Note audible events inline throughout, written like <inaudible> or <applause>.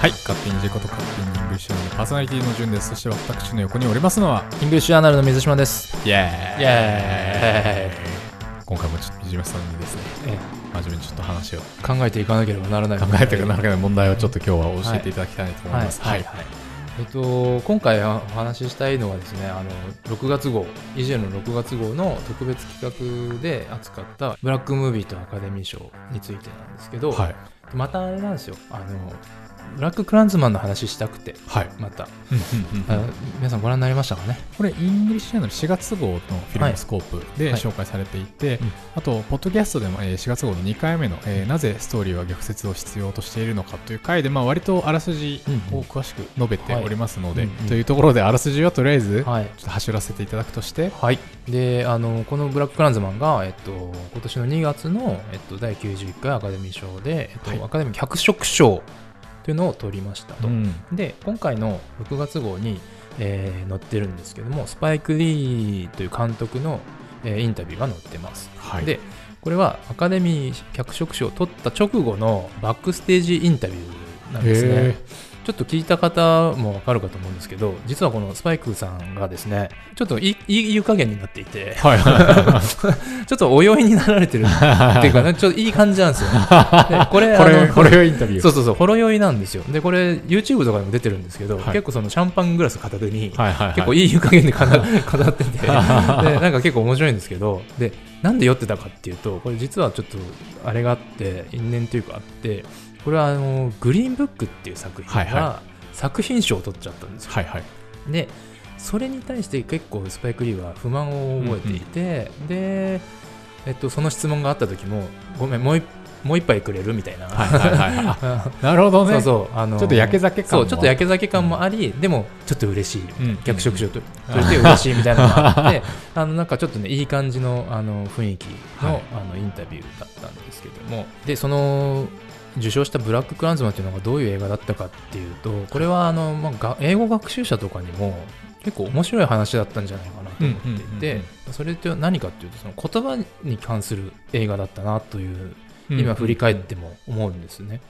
はい、勝手に EJ こと勝手に English のパーソナリティの順です。そして私の横におりますのは、 English Journal の水島です。イエーイ。イエ今回もちょっと水島さんにですね、え真面目にちょっと話を。考えていかなければならない。考えていかなけない問題をちょっと今日は教えていただきたいと思います。はい、はい、えっと、今回お話ししたいのはですね、あの、6月号、 EJ の6月号の特別企画で扱ったブラックムービーとアカデミー賞についてなんですけど、はい。またあれなんですよ、あの、ブラック・クランズマンの話したくて、はい。また、皆さんご覧になりましたかね？これ、 English Journal 4月号のフィルムスコープではい。紹介されていて、うん。あと、ポッドキャストでもえー4月号の2回目の、えーなぜストーリーは逆説を必要としているのかという回で、まあ、割とあらすじを詳しく述べておりますので、というところで、あらすじはとりあえず、はい。ちょっと走らせていただくとして、はい、であのこの「ブラック・クランズマンが」えっと、今年の2月の、えっと、第91回アカデミー賞で、えっとはい。アカデミー脚色賞というのを取りましたと、うん。で今回の6月号に、えー載ってるんですけどもスパイク・リーという監督の、えーインタビューが載ってます、はい、でこれはアカデミー脚色賞を取った直後のバックステージインタビューなんですね。へちょっと聞いた方もわかるかと思うんですけど、実はこのスパイクさんがですね、ちょっといいい湯加減になっていて、ーはいはい <laughs> ちょっとお酔いになられてるっていうかね、<laughs> ちょっといい感じなんですよ。で <laughs> これ、これ、あのこれがインタビュー。そうそうそう、ほろ酔いなんですよ。で、これ、YouTube とかでも出てるんですけど、はい結構そのシャンパングラス片手に、はいはいはい、結構いい湯加減でかな語っててで、なんか結構面白いんですけど、で、なんで酔ってたかっていうと、これ実はちょっと、あれがあって、因縁というかあって、これはあの、グリーンブックっていう作品が作品賞を取っちゃったんですよ。はいはい。でそれに対して結構スパイク・リーは不満を覚えていて、で、えっと、その質問があった時もごめんもう一もう一杯くれるみたいな、はいはいはいあ <laughs> なるほどね。そうそう。あのちょっと焼け酒感もそうちょっと焼け酒感もあり、でもちょっと嬉しい、うん。逆食賞と取れて嬉しいみたいなのがあって <laughs> あのなんかちょっとねいい感じのあの雰囲気の,、はい。あのインタビューだったんですけども。でその受賞した「ブラック・クランズマン」っていうのがどういう映画だったかっていうとこれはあの、まあが、英語学習者とかにも結構面白い話だったんじゃないかなと思っていうんうんうんうてん。それって何かっていうとその言葉に関する映画だったなといううん今振り返っても思うんですね。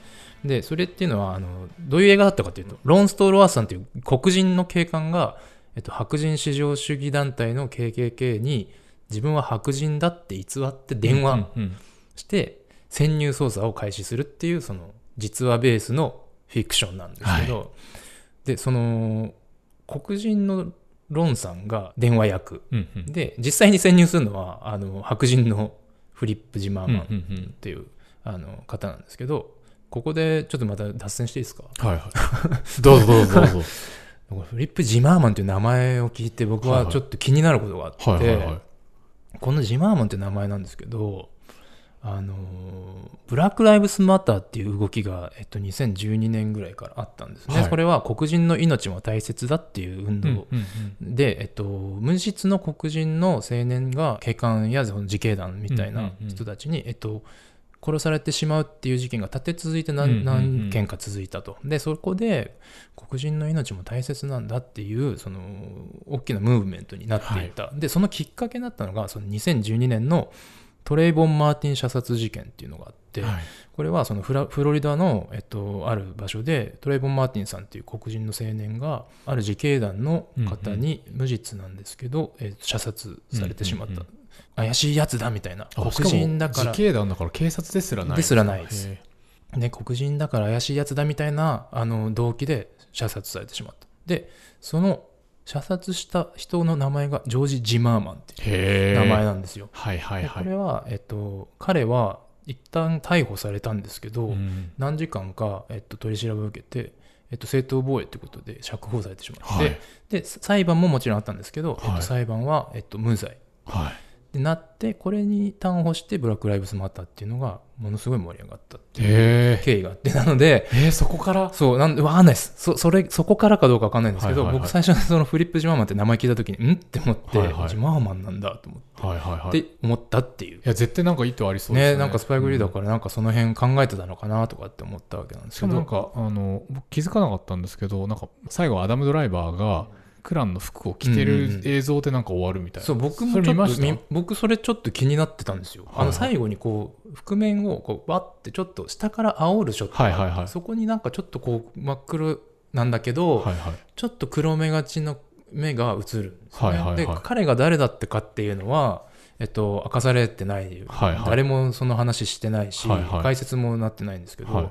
でそれっていうのはあのどういう映画だったかというとロンストール・ワースさんという黒人の警官が、えっと、白人至上主義団体の KKK に自分は白人だって偽って電話うんうん。して潜入捜査を開始するっていうその実話ベースのフィクションなんですけど、でその黒人のロンさんが電話役うんうんで実際に潜入するのはあの白人のフリップ・ジマーマンっていうあの方なんですけどここでちょっとまた脱線していいですか？はいはい。どうぞどうぞどうぞ。フリップ・ジマーマンという名前を聞いて僕はちょっと気になることがあって、はいはいはい。このジマーマンって名前なんですけどあのブラック・ライブスマターっていう動きが、えっと、2012年ぐらいからあったんですね、はい。これは黒人の命も大切だっていう運動、で、えっと、無実の黒人の青年が警官やその自警団みたいな人たちに、えっと、殺されてしまうっていう事件が立て続いて何何件か続いたと。でそこで黒人の命も大切なんだっていうその大きなムーブメントになっていた、でそのきっかけになったのがその2012年のトレイボン・マーティン射殺事件っていうのがあって、はい。これはそのフラフロリダの、えっと、ある場所でトレイボン・マーティンさんっていう黒人の青年がある自警団の方に無実なんですけど、えー射殺されてしまった、うんうん怪しいやつだみたいな。黒人だから。自警団だから警察ですらない。ですらないです。黒人だから怪しいやつだみたいなあの動機で射殺されてしまった。でその射殺した人の名前がジョージ・ジマーマンってい。う名前なんですよ、はいはいではい。これは、えっと、彼は一旦逮捕されたんですけど、うん何時間か、えっと、取り調べを受けて、えっと、正当防衛ということで釈放されてしまって、はいで裁判ももちろんあったんですけど、えっはいと、裁判は、えっと、無罪はい。でなってこれに端をしてブラック・ライブズ・マターっていうのがものすごい盛り上がったっていう。経緯があって <laughs> なのでえー、そこから？そうなんでわかんないです。そそれそこからかどうかわかんないんですけど、僕最初にそのフリップ・ジマーマンって名前聞いた時にん？って思って、はいはい。ジマーマンなんだと思って、はいはいはい。いって思ったっていう。や、絶対なんか意図ありそうですね。ねなんかスパイクリーダーかからなんかその辺考えてたのかなとかって思ったわけなんですけど。もなんか、あの、僕気づかなかったんですけど、なんか、最後アダム・ドライバーが、クランの服を着てる映像でなんか終わるみたいな。そう僕そもちょっとれ見ました？み僕それちょっと気になってたんですよ、あの最後にこう覆面をこうバッてちょっと下から煽るショット。はいはいはい。そこになんかちょっとこう真っ黒なんだけど、はいはい。ちょっと黒目がちの目が映るんですよね、はいはいはい。で彼が誰だってかっていうのはえっと、明かされてない、はいはい。誰もその話してないし、はいはい。解説もなってないんですけど、はい。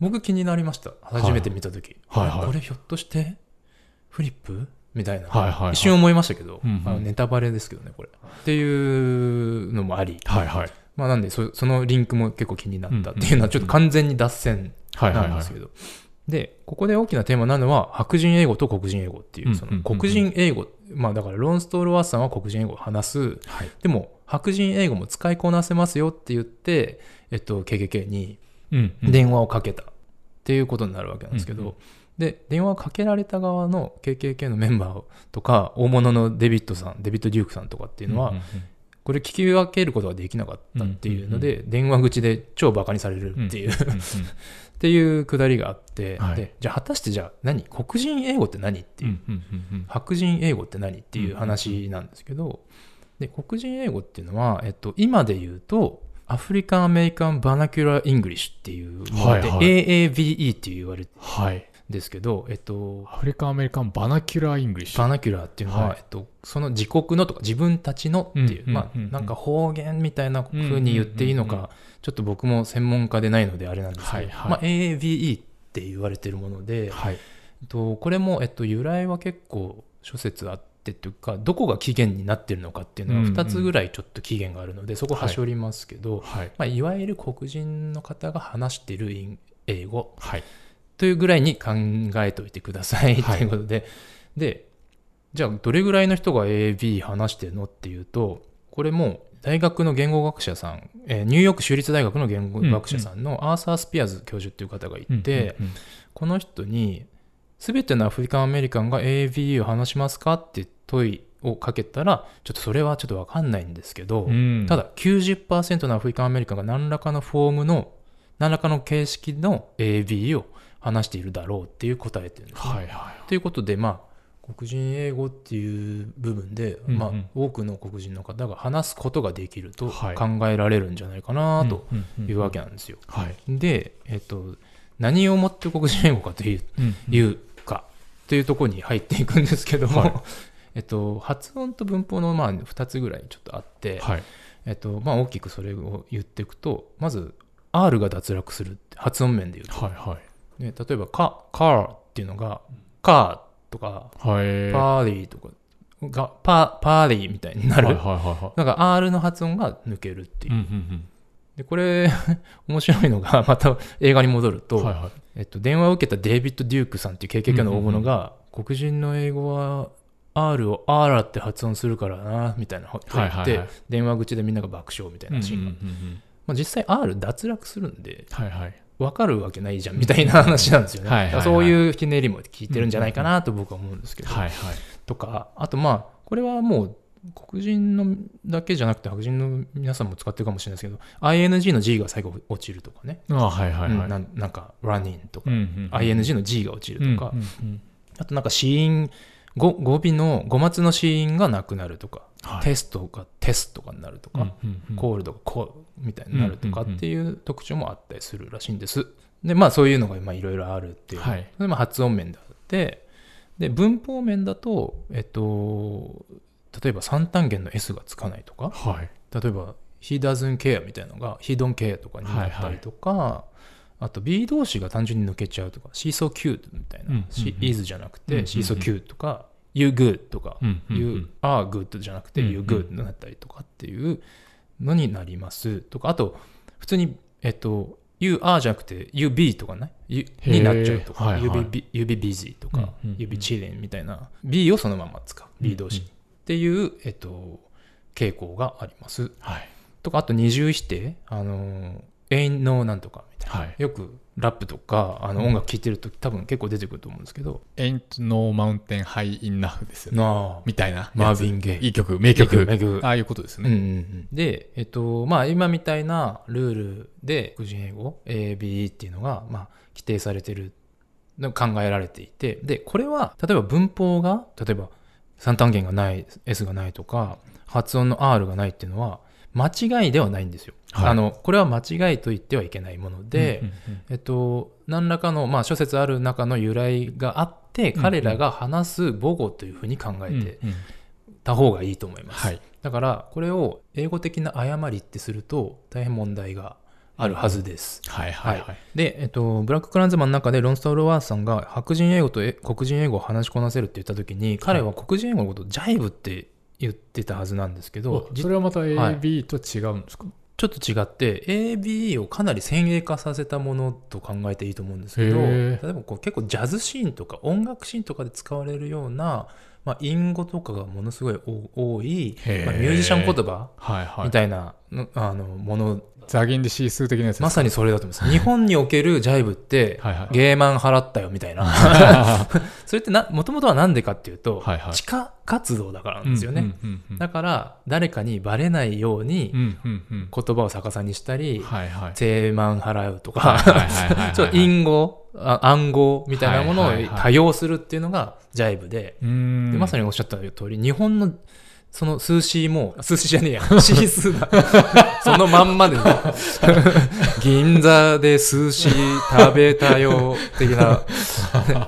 僕気になりました。初めて見た時、はいはい。これひょっとして？フリップ？みたいな、はいはいはい。一瞬思いましたけど、うんうん。ネタバレですけどねこれ。っていうのもあり、はいはい。まあ、なんでそそのリンクも結構気になったっていうのはちょっと完全に脱線はいはいはい。なんです。けど、でここで大きなテーマなのは白人英語と黒人英語っていうその黒人英語、まあだからロン・ストールワースさんは黒人英語を話す。はい。でも白人英語も使いこなせますよって言って、えっと、KKK に。電話をかけたっていうことになるわけなんですけど、うんうんで電話をかけられた側の KKK のメンバーとか大物のデビッドさんデビッド・デュークさんとかっていうのは、んんん。これ聞き分けることができなかったっていうので、電話口で超バカにされるっていう、っていうくだりがあって、はい。でじゃあ果たしてじゃあ何？黒人英語って何っていう、うんうんうんうん。白人英語って何っていう話なんですけど、で黒人英語っていうのは、えっと、今で言うと African American Vernacular English っていうはいはい。AAVE って言われてはい。ですけど、えっと、アフリカン American Vernacular English。 Vernacular っていうのは、はいえっと、その自国のとか自分たちのっていう、うんまあうんうんうんなんか方言みたいな風に言っていいのか、うんうんうんちょっと僕も専門家でないのであれなんですけど、はいはいまあ、AAVE って言われてるもので、はい。えっと、これも、えっと、由来は結構諸説あってというかどこが起源になってるのかっていうのはうんうん2つぐらいちょっと起源があるので、そこはしょりますけど、はい。いまあ、いわゆる黒人の方が話している英英語はい。というぐらいに考えておいてください。とはい。いうことで、でじゃあどれぐらいの人が AB 話してるのっていうとこれも大学の言語学者さん、えーニューヨーク州立大学の言語学者さんのアーサー・スピアーズ教授っていう方がいて、この人に全てのアフリカンアメリカンが AAVE を話しますかって問いをかけたらちょっとそれはちょっと分かんないんですけど、うん。ただ90%のアフリカンアメリカンが何らかのフォームの何らかの形式の AAVE を話しているだろうっていう答えてるんです、ね。はいはということでまあ黒人英語っていう部分で、うんうんまあ、多くの黒人の方が話すことができるとはい考えられるんじゃないかなといいうわけなんですよ。はい。で、えっと、何をもって黒人英語かといううんいうかというところに入っていくんですけども、はい <laughs> えっと、発音と文法のまあ2つぐらいちょっとあって、はい。えっとまあ、大きくそれを言っていくとまず R が脱落する発音面で言うと、はいはい。ね、例えばカ「カー」っていうのが「カー」とかはい。「パーリー」とかがパパーリーみたいになる、はいはいはいはなんか R の発音が抜けるってい。いうう、んうんでこれ <laughs> 面白いのが <laughs> また映画に戻ると、うん。はいはい。えっと、電話を受けたデイビッド・デュークさんっていう KKK の大物が、黒人の英語は R を R って発音するからなみたいなこと言って、はいはいはい電話口でみんなが爆笑みたいなシーンが、うんうんうんうんまあ、実際 R 脱落するんではいはい。分かるわけないじゃんみたいな話なんですよね、はいはいはい。だからそういうひねりも聞いてるんじゃないかなと僕は思うんですけど、はいはい。とかあとまあこれはもう黒人のだけじゃなくて白人の皆さんも使ってるかもしれないですけど ING の G が最後落ちるとかね、あはいはいはい。うんなんなんか running とか、うんうんうん。ING の G が落ちるとか、うんうんうん。あとなんか子音語語尾の語末の子音がなくなるとか、はいテストがテスとかになるとか、コールドがコールみたいになるとかっていう特徴もあったりするらしいんです。でまあそういうのがまあいろいろあるっていう、はい。それも発音面であってで文法面だとえっと例えば三単元の S がつかないとかはい。例えば He doesn't care みたいなのが He don't care とかになったりとか、あと B 動詞が単純に抜けちゃうとか She's so cute みたいな、うんうんうん。She is じゃなくて、うんうんうん。She's so cute とか You good とか、うんうんうん。You are good じゃなくてうんうん。You good になったりとかっていうのになります。とかあと普通にえっと You are じゃなくて You be とかね。You になっちゃうとか、はいはい。you, be, you be busy とか、うんうんうん。You be chilling みたいな。be をそのまま使う。be 動詞うん。うんっていう、えっと、傾向があります。はい。とかあと二重否定。あの ain't no なんとかみたいな、はいよくラップとかあの音楽聴いてると多分結構出てくると思うんですけど、Ain't no mountain high enough ですよね。なあみたいな。マーヴィンゲイいい曲、名曲。名曲ああいうことですうんうんね。うん、で、えっとまあ、今みたいなルールで黒人英語 AB っていうのが、まあ、規定されてる考えられていて、で、これは、例えば文法が、例えば三単元がない、S がないとか、発音の R がないっていうのは、間違いではないんですよ。はいあの、これは間違いと言ってはいけないもので、えっと、何らかの、まあ、諸説ある中の由来があって、彼らが話す母語というふうに考えてた方がいいと思います。はい。だから、これを英語的な誤りってすると、大変問題があるはずです。はいはいはい。で、えっと、ブラッククランズマンの中でロンストールワースさんが白人英語とえ黒人英語を話しこなせるって言った時に、彼は黒人英語のことをジャイブって言ってたはずなんですけど、じそれはまたはい AB と違うんですか、ちょっと違って ABE をかなり先鋭化させたものと考えていいと思うんですけどへ例ーえばこう結構ジャズシーンとか音楽シーンとかで使われるような、まあ、隠語とかがものすごい多多い、まあ、ミュージシャン言葉はいはい。みたいなのあのものザギンで指数的なやつまさにそれだと思います。日本におけるジャイブってはいはい。ゲーマン払ったよみたいな。<laughs> <laughs> それってなもともとは何でかっていうと、はいはい。地下活動だからなんですよね、だから誰かにバレないように言葉を逆さにしたり、はいはい。税満払うとはいか、<laughs> ちょっと隠語、あ暗号みたいなものを多用するっていうのがジャイブで、でまさにおっしゃった通り、日本のその数詞も、数詞じゃねえや、<laughs> 指数だ。<laughs> そのまんまで、<laughs> 銀座で数詞食べたよ、的な。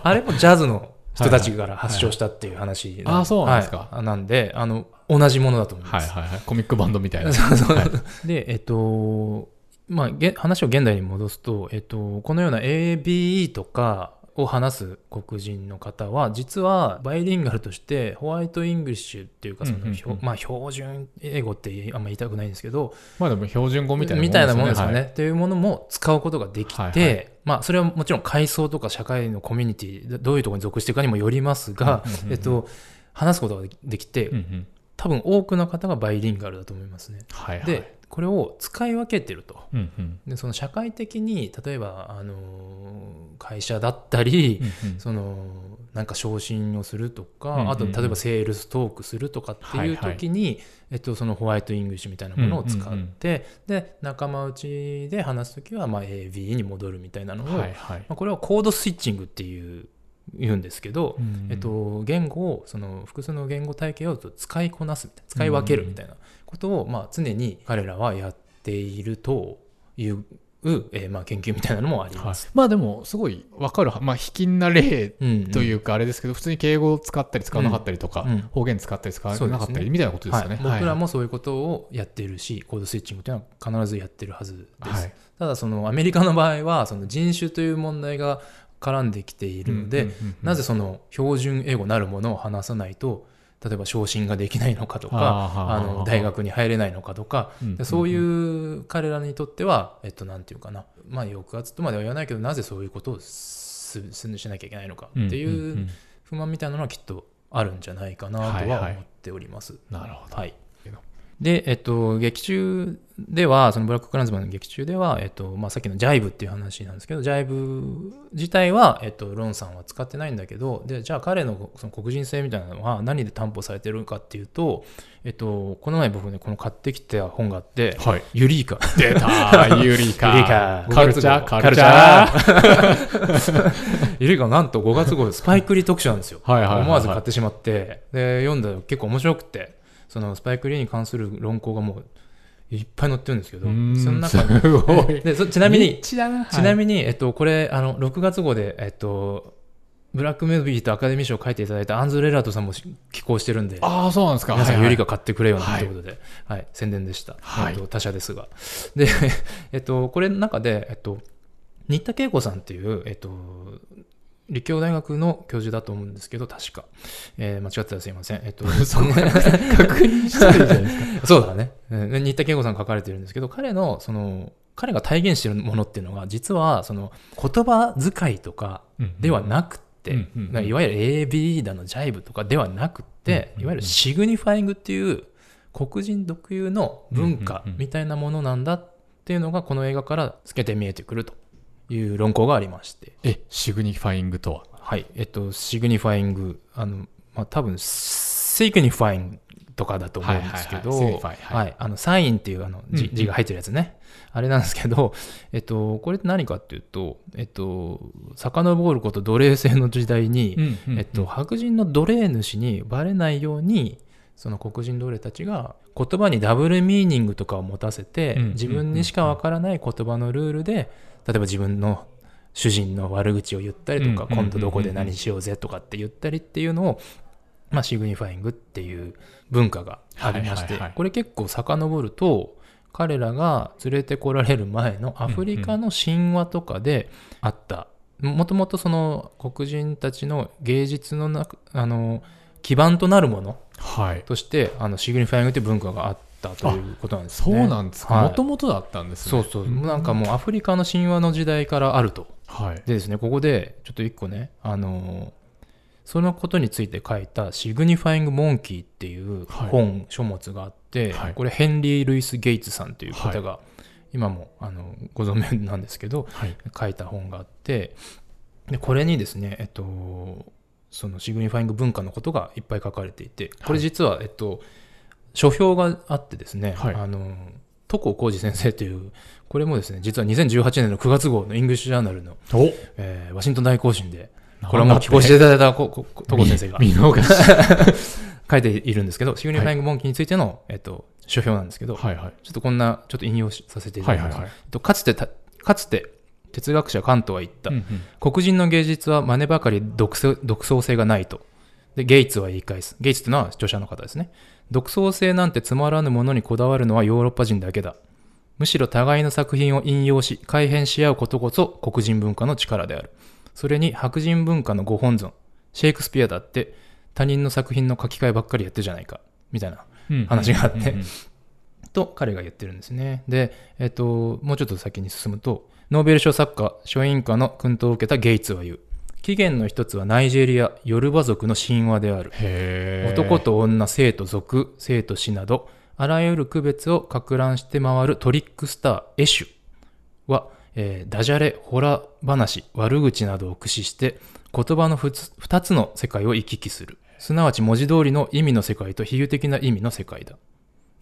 あれもジャズの人たちから発祥したっていう話あそうなんですかはいなんで、あの、同じものだと思います。はいはいはい。コミックバンドみたいな。そうそうはいで、えっと、まあ、げ話を現代に戻すと、えっと、このような AAVE とかを話す黒人の方は、実はバイリンガルとして White English っていうか、その、うんうんうん。まあ、標準英語ってあんま言いたくないんですけど、まあでも標準語みたいなみたいなもんですよね。はい。っていうものも使うことができて、はい。はいまあ、それはもちろん階層とか社会のコミュニティ、どういうところに属しているかにもよりますが、うんうんうんうん。えっと、話すことができて、うんうん多分多くの方がバイリンガルだと思いますね。はいはい。で、これを使い分けてると。うんうんでその社会的に例えば、あのー会社だったり、うんうんそのなんか昇進をするとか、うんうんうんあと例えばセールストークするとかっていう時に、えっと、その White English みたいなものを使って、うんうんうんで仲間内で話す時はまあ AV に戻るみたいなのを、はいはい。まあ、これは code-switching っていう言うんですけど、うん。えっと、言語をその複数の言語体系を使いこなすみたいな使い分けるみたいなことを、まあ、常に彼らはやっているという、えーまあ、研究みたいなのもありはい。ます。まあでもすごいわかる、まあ卑近な例うんというかあれですけど、普通に敬語を使ったり使わなかったりとか、うん。方言使ったり使わなかったりみたいなことですよね。はい、僕らもそういうことをやっているし、コードスイッチングというのは必ずやってるはずです。はい。ただそのアメリカの場合はその人種という問題が絡んできているので、なぜその標準英語なるものを話さないと例えば昇進ができないのかとかあの大学に入れないのかとかそういう彼らにとっては、えっと、なんていうかな、まあ、抑圧とまでは言わないけどなぜそういうことをすすしなきゃいけないのかっていうん不満みたいなのはきっとあるんじゃないかなとはいはいは思っております。なるほど。はい。で、えっと、劇中では、そのブラッククランズマンの劇中では、えっと、まあ、さっきのジャイブっていう話なんですけど、ジャイブ自体は、えっと、ロンさんは使ってないんだけど、で、じゃあ彼のその黒人性みたいなのは何で担保されてるかっていうと、えっと、この前僕ね、この買ってきた本があって、はい。ユリーカ。出た <laughs> ユリカ。ユリカカルチャー、カカルチャャー。<laughs> ユリーカなんと5月号スパイクリー特集なんですよ。はいはいはいはい思わず買ってしまって、で、読んだら結構面白くて、そのスパイクリーに関する論考がもういっぱい載ってるんですけど、その中。でそちなみに、<laughs> ちな。みに、えっと、これ、あの、6月号で、えっと、ブラックムービーとアカデミー賞を書いていただいたアンズ・レラートさんも寄稿してるんで、ああ、そうなんですか。皆さん、はいはい。ユリカ買ってくれよなとい。うことで、はい、宣伝でした。はい。えっと、他社ですが。で、えっと、これの中で、えっと、新田恵子さんっていう、えっと、立教大学の教授だと思うんですけど、確か。えー間違ってたらすいません。えっと、<laughs> そこ確認してるじゃないですか。そうだね。うん新田恵子さん書かれてるんですけど、彼の、その、彼が体現しているものっていうのが、実は、その、言葉遣いとかではなくて、うんうんうんいわゆる AB だの、ジャイブとかではなくて、うんうんうんいわゆるシグニファイングっていう、黒人特有の文化みたいなものなんだっていうのが、この映画から透けて見えてくるという論考がありまして、え、シグニファイングとは？はい。えっと、シグニファイング、あの、まあ、多分、セイクニファイングとかだと思うんですけど、はいはいはいあのサインっていうあの字,、字が入ってるやつね。あれなんですけど、えっと、これって何かっていうと、えっと、遡ること奴隷制の時代に、うんうんうんえっと、白人の奴隷主にバレないように、その黒人奴隷たちが言葉にダブルミーニングとかを持たせて、自分にしかわからない言葉のルールで、例えば自分の主人の悪口を言ったりとか、今度どこで何しようぜとかって言ったりっていうのを、まあ、シグニファイングっていう文化がありまして、これ結構遡ると彼らが連れてこられる前のアフリカの神話とかであった、もともとその黒人たちの芸術の中あの基盤となるものはい。としてあのシグニファイングという文化があったということなんですそうね。なんですか。はい。もともとだったんですね。そうそう、なんかもうアフリカの神話の時代からあると。はい。でですね、ここでちょっと一個ね、あのーそのことについて書いたシグニファイング・モンキーっていうはい。本、書物があって、はい。これヘンリー・ルイス・ゲイツさんという方が、今もあのご存命なんですけど、はい。書いた本があって、でこれにですね、えっと、そのシグニファイング文化のことがいっぱい書かれていて、これ実は、えっと、書評があってですね、はい。あの、徳浩二先生という、これもですね、実は2018年の9月号のイングリッシュジャーナルの、お。えーワシントン大行進で、これはもう寄稿していただいたこここ徳先生が。<laughs> 書いているんですけど、 Signifying Monkey についての、えっと、書評なんですけど、はいはい。ちょっとこんな、ちょっと引用しさせていただきます。はいはいはい。えっとかつてた、かつて、哲学者カントは言った、うんうん黒人の芸術は真似ばかり独創独創性がないと。で、ゲイツは言い返す。ゲイツというのは著者の方ですね。独創性なんてつまらぬものにこだわるのはヨーロッパ人だけだ。むしろ互いの作品を引用し、改変し合うことこそ黒人文化の力である。それに白人文化のご本尊、シェイクスピアだって他人の作品の書き換えばっかりやってるじゃないか。みたいなうん話があってと彼が言ってるんですね。で、えっと、もうちょっと先に進むと、ノーベル賞作家、書院家の訓導を受けたゲイツは言う。起源の一つはナイジェリア、ヨルバ族の神話である。男と女、生と族、生と死など、あらゆる区別をか乱して回るトリックスター、エシュは、えーダジャレ、ホラ話、悪口などを駆使して、言葉の二つの世界を行き来する。すなわち文字通りの意味の世界と比喩的な意味の世界だ。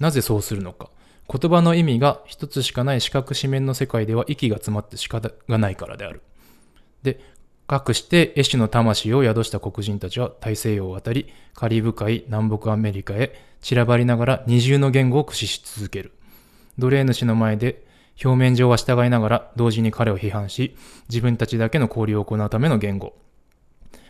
なぜそうするのか。言葉の意味が一つしかない四角四面の世界では息が詰まって仕方がないからである。で、かくして絵師の魂を宿した黒人たちは大西洋を渡り、カリブ海、南北アメリカへ散らばりながら二重の言語を駆使し続ける。奴隷主の前で表面上は従いながら同時に彼を批判し、自分たちだけの交流を行うための言語。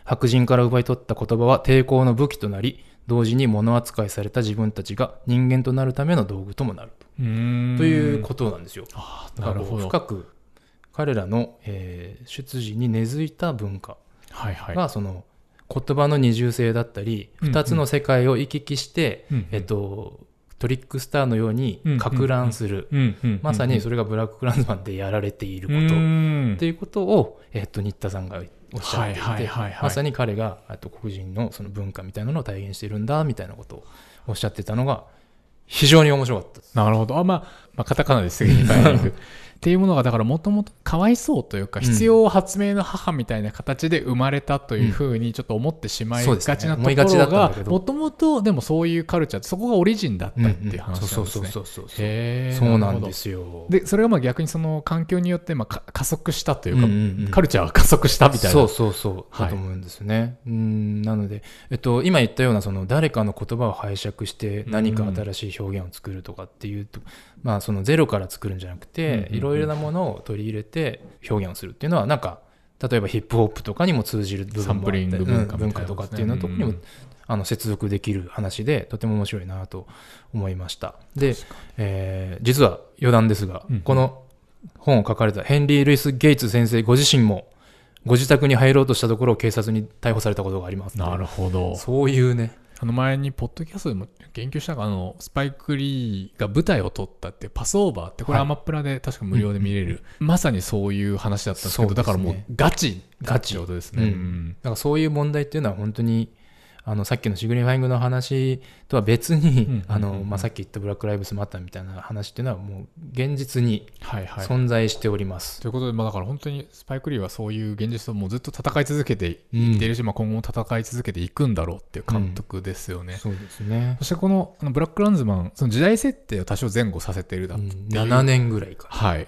白人から奪い取った言葉は抵抗の武器となり、同時に物扱いされた自分たちが人間となるための道具ともなると。ということなんですよ。あーだからなるほど深く彼らの、えー出自に根付いた文化はいはいが、その言葉の二重性だったり、うんうん二つの世界を行き来して、うんうんえっと、トリックスターのようにか乱する。まさにそれがブラッククランズマンでやられていること。っていうことを、えっと、新田さんがおっしゃっていてまさに彼があと黒人のその文化みたいなのを体現しているんだみたいなことをおっしゃってたのが非常に面白かった。なるほど。あまあ、まあ、カタカナでシグニファイング。<laughs> っていうものが、だからもともとかわいそうというか、うん。必要発明の母みたいな形で生まれたというふうにちょっと思ってしまいがちなところがもともとでもそういうカルチャーそこがオリジンだったっていう話なんですね。そうそうそうそうそう。へーそうなんですよ。で、それがまあ逆にその環境によってまあか加速したというか、カルチャーは加速したみたいな。そうそうそう。はい。だと思うんですね。うん。なので、えっと、今言ったようなその誰かの言葉を拝借して何か新しい表現を作るとかっていうと、まあそのゼロから作るんじゃなくて、いろいろなものを取り入れて表現をするっていうのはなんか例えばヒップホップとかにも通じる部分もあってサンプリング文化とかっていうのとかにも、うんあの接続できる話でとても面白いなと思いました。で、えー実は余談ですが、この本を書かれたヘンリー・ルイス・ゲイツ先生ご自身もご自宅に入ろうとしたところを警察に逮捕されたことがあります。なるほど。そういうね。あの前にポッドキャストでも言及したかあのスパイク・リーが舞台を撮ったってパスオーバーってこれはいアマプラで確か無料で見れる、まさにそういう話だったんですけどねだからもうガチガチってことですね、うん。うん。だからそういう問題っていうのは本当にあのさっきのシグニファイングの話とは別に、さっき言ったブラック・ライブスマターみたいな話っていうのはもう現実にはいはい存在しております。ということで、まあ、だから本当にスパイク・リーはそういう現実ともうずっと戦い続けていうんっているし、まあ、今後も戦い続けていくんだろうっていう監督ですよね。そうですねそ。してこのあのブラック・ランズマン、その時代設定を多少前後させているだっていう、7年ぐらいか。はい。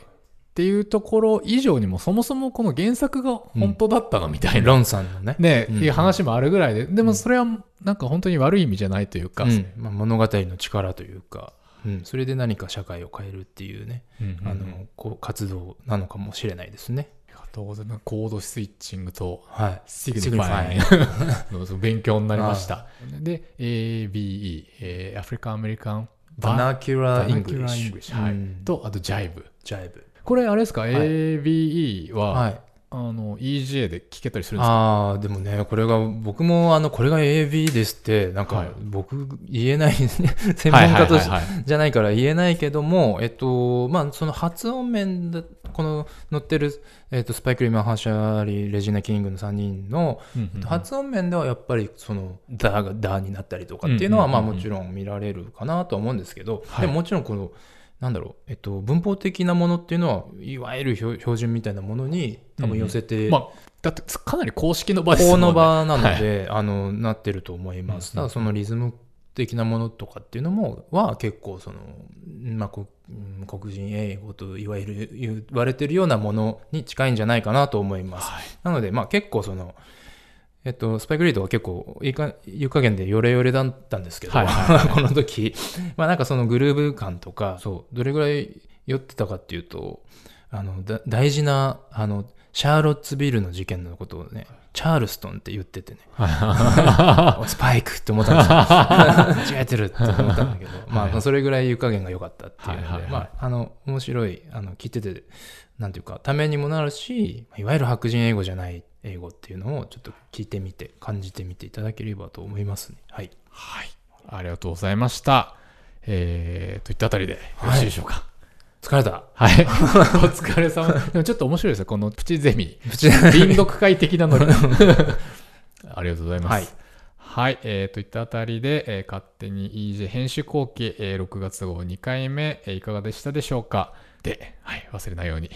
っていうところ以上にも、そもそもこの原作が本当だったのみたいな、ロンさんのね。ね、うんいう話もあるぐらいで、でもそれはなんか本当に悪い意味じゃないというか、うんまあ、物語の力というか、うん、それで何か社会を変えるっていうね、うんうんうんあのこう活動なのかもしれないですね。ありがとうございます。コードスイッチングとはい。シグニファイン Signify の <laughs> その勉強になりました。で、ABE、えー、アフリカンアメリカンVernacular English。はいうんと、あと Jive。Jive。これあれですか、い。 AAVE は、はい。あの EJ で聞けたりするんですか？ああ、でもね、これが、僕も、あの、これが AB ですって、なんかはい、僕、言えない、<laughs> 専門家としじゃないから言えないけども、えっと、まあ、その発音面で、この載ってる、えっと、スパイク・リー、マハーシャラ・アリ、レジーナ・キングの3人の、発音面ではやっぱりその「ダ」が「ダ」になったりとかっていうのはまあもちろん見られるかなとは思うんですけど、はい。でももちろんこのなんだろう、えっと、文法的なものっていうのはいわゆる標標準みたいなものに多分寄せて、まあ、だってかなり公式の場ですもね。の場なので、あのなってると思います。うんうん。ただそのリズム的なものとかっていうのもは結構その、まあ、こうん黒人英語といわゆる言われてるようなものに近いんじゃないかなと思います。はい。なので、まあ、結構その、えっと、スパイク・リードは結構いいか、いう加減でヨレヨレだったんですけど、はいはいはい。<laughs> この時、まあなんかそのグルーヴ感とか、そう、どれぐらい酔ってたかっていうと、あの、だ大事な、あの、シャーロッツビルの事件のことをね、チャールストンって言っててね、お <laughs> スパイクって思ったんですよ。<laughs> 間違えてるって思ったんだけど、まあまあ、それぐらい湯加減が良かったっていうので、はいはいはいまあ、あの、面白い、あの、聞いてて、なんていうか、ためにもなるし、いわゆる白人英語じゃない英語っていうのをちょっと聞いてみて、感じてみていただければと思いますね。はい。はい。ありがとうございました。えー、といったあたりでよろしいでしょうか。疲れた。はい。<laughs> お疲れ様。でもちょっと面白いですよ。このプチゼミ。プチ臨読会的なノリ。<laughs> ありがとうございます。はい。はい、えー、といったあたりで、えー勝手に EJ 編集後期、えー6月号2回目、えーいかがでしたでしょうかで、はい、忘れないように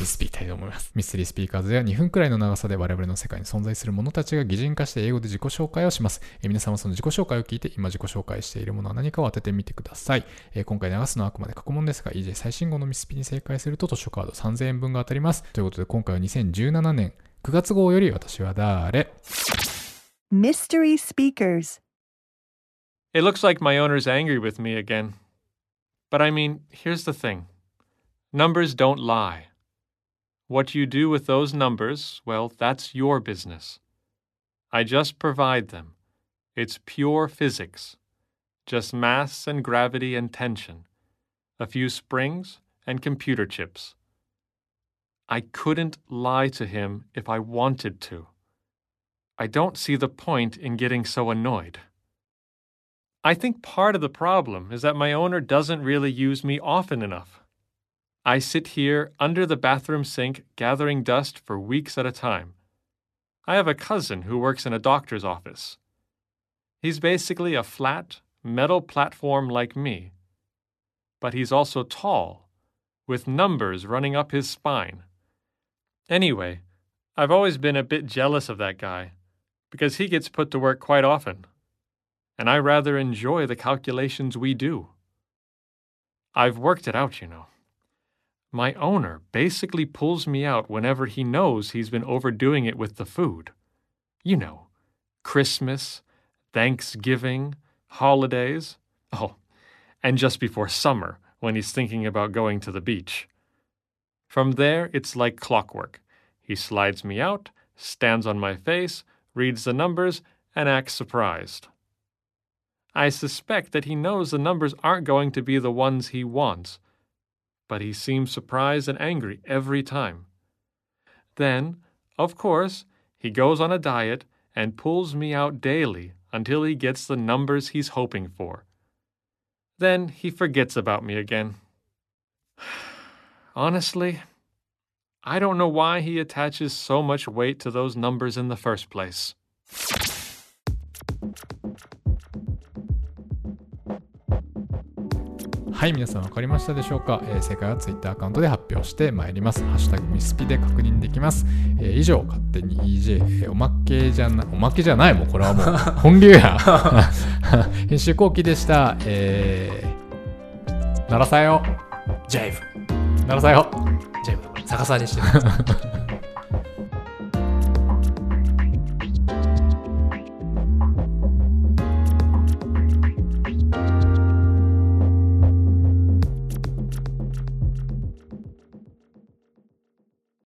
ミスピーたいと思います。ミステリースピーカーズでは2分くらいの長さで我々の世界に存在する者たちが擬人化して英語で自己紹介をします。えー皆さんはその自己紹介を聞いて今自己紹介しているものは何かを当ててみてください。えー今回流すのはあくまで過去問ですが EJ 最新号のミスピに正解すると図書カード3000円分が当たります。ということで今回は2017年9月号より私は誰 Mystery Speakers. It looks like my owner's angry with me again. But I mean, here's the thing numbers don't lie. What you do with those numbers, well, that's your business. I just provide them. It's pure physics. Just mass and gravity and tension. A few springs and computer chips. I couldn't lie to him if I wanted to. I don't see the point in getting so annoyed. I think part of the problem is that my owner doesn't really use me often enough. I sit here under the bathroom sink gathering dust for weeks at a time. I have a cousin who works in a doctor's office. He's basically a flat, metal platform like me. But he's also tall, with numbers running up his spine. Anyway, I've always been a bit jealous of that guy, because he gets put to work quite often and I rather enjoy the calculations we do. I've worked it out, you know. My owner basically pulls me out whenever he knows he's been overdoing it with the food. You know, Christmas, Thanksgiving, holidays. Oh, and just before summer when he's thinking about going to the beach. From there, it's like clockwork. He slides me out, stands on my face, reads the numbers, and acts surprised. I suspect that he knows the numbers aren't going to be the ones he wants, but he seems surprised and angry every time. Then, of course, he goes on a diet and pulls me out daily until he gets the numbers he's hoping for. Then he forgets about me again. <sighs> Honestly, I don't know why he attaches so much weight to those numbers in the first place. はい、皆さん分かりましたでしょうか、えー正解は Twitter アカウントで発表してまいります。ハッシュタグミスピで確認できます。えー以上、勝手に EJ、えーおまけじゃな、おまけじゃないもん、これはもう <laughs> 本流や。<laughs> 編集後期でした。えー、ならさよ。ジャイブならさよ。ジャイブ逆さにしてる <laughs>